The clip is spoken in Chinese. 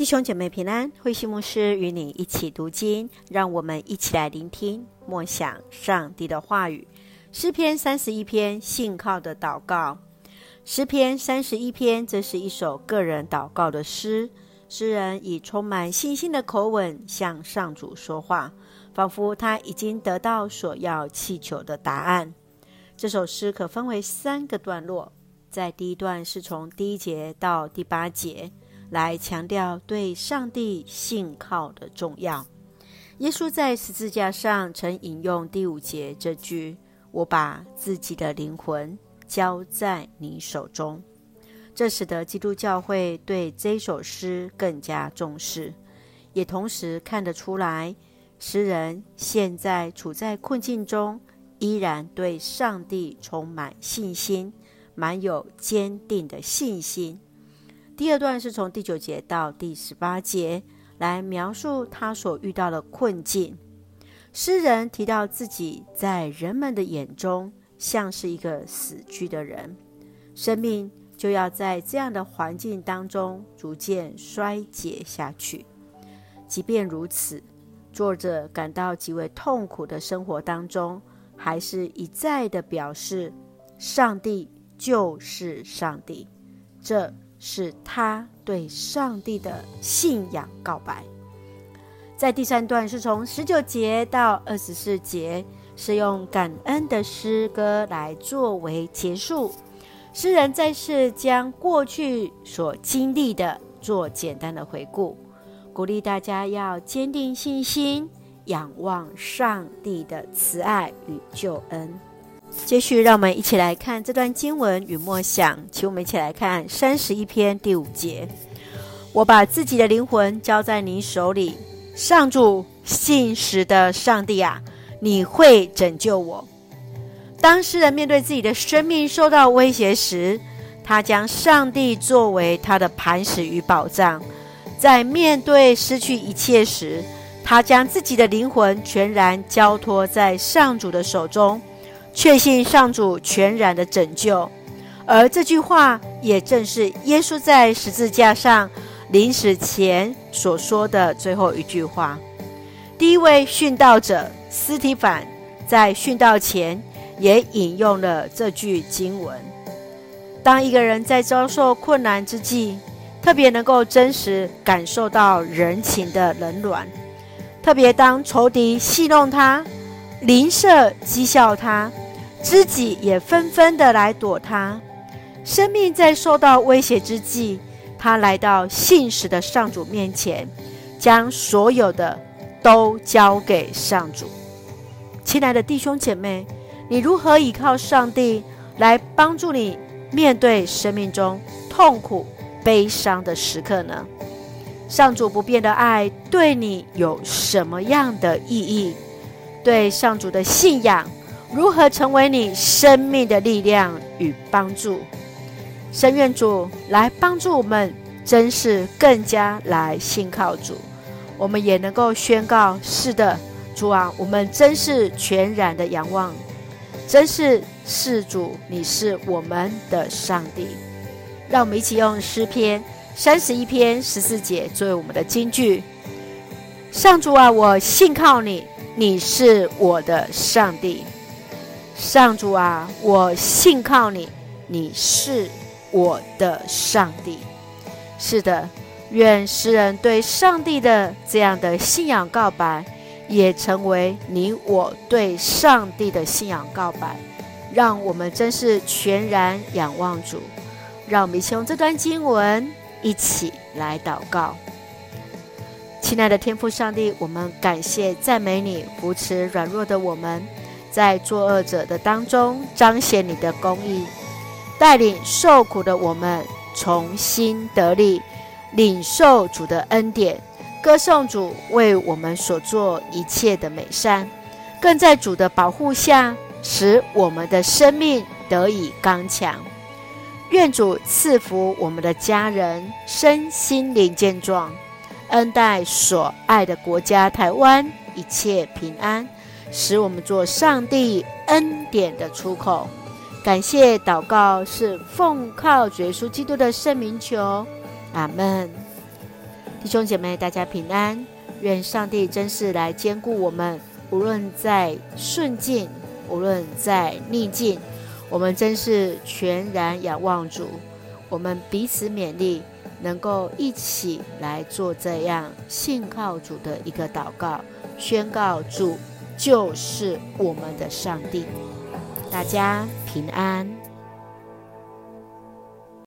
弟兄姐妹平安，慧馨牧师与你一起读经，让我们一起来聆听默想上帝的话语。诗篇三十一篇，信靠的祷告。诗篇三十一篇，这是一首个人祷告的诗，诗人以充满信心的口吻向上主说话，仿佛他已经得到所要祈求的答案。这首诗可分为三个段落，在第一段是从第一节到第八节。来强调对上帝信靠的重要。耶稣在十字架上曾引用第五节这句：“我把自己的灵魂交在你手中。”这使得基督教会对这首诗更加重视，也同时看得出来，诗人现在处在困境中，依然对上帝充满信心，满有坚定的信心。第二段是从第九节到第十八节来描述他所遇到的困境。诗人提到自己在人们的眼中像是一个死去的人，生命就要在这样的环境当中逐渐衰竭下去。即便如此，作者感到极为痛苦的生活当中，还是一再的表示，上帝就是上帝。这。是他对上帝的信仰告白。在第三段是从十九节到二十四节，是用感恩的诗歌来作为结束。诗人再次将过去所经历的做简单的回顾，鼓励大家要坚定信心，仰望上帝的慈爱与救恩。接续，让我们一起来看这段经文与默想。请我们一起来看三十一篇第五节：“我把自己的灵魂交在你手里，上主，信实的上帝啊，你会拯救我。”当诗人面对自己的生命受到威胁时，他将上帝作为他的磐石与保障；在面对失去一切时，他将自己的灵魂全然交托在上主的手中。确信上主全然的拯救，而这句话也正是耶稣在十字架上临死前所说的最后一句话。第一位殉道者斯提凡在殉道前也引用了这句经文。当一个人在遭受困难之际，特别能够真实感受到人情的冷暖，特别当仇敌戏弄他。邻舍讥笑他，知己也纷纷的来躲他。生命在受到威胁之际，他来到信实的上主面前，将所有的都交给上主。亲爱的弟兄姐妹，你如何依靠上帝来帮助你面对生命中痛苦、悲伤的时刻呢？上主不变的爱对你有什么样的意义？对上主的信仰如何成为你生命的力量与帮助？深愿主来帮助我们，真是更加来信靠主。我们也能够宣告：是的，主啊，我们真是全然的仰望，真是是主，你是我们的上帝。让我们一起用诗篇三十一篇十四节作为我们的金句：上主啊，我信靠你。你是我的上帝，上主啊，我信靠你。你是我的上帝。是的，愿诗人对上帝的这样的信仰告白，也成为你我对上帝的信仰告白。让我们真是全然仰望主。让我们一起用这段经文一起来祷告。亲爱的天父上帝，我们感谢赞美你，扶持软弱的我们，在作恶者的当中彰显你的公义，带领受苦的我们重新得力，领受主的恩典，歌颂主为我们所做一切的美善，更在主的保护下，使我们的生命得以刚强。愿主赐福我们的家人，身心灵健壮。恩待所爱的国家台湾一切平安，使我们做上帝恩典的出口。感谢祷告是奉靠主耶稣基督的圣名求，阿门。弟兄姐妹，大家平安，愿上帝真是来兼顾我们，无论在顺境，无论在逆境，我们真是全然仰望主，我们彼此勉励。能够一起来做这样信靠主的一个祷告，宣告主就是我们的上帝。大家平安。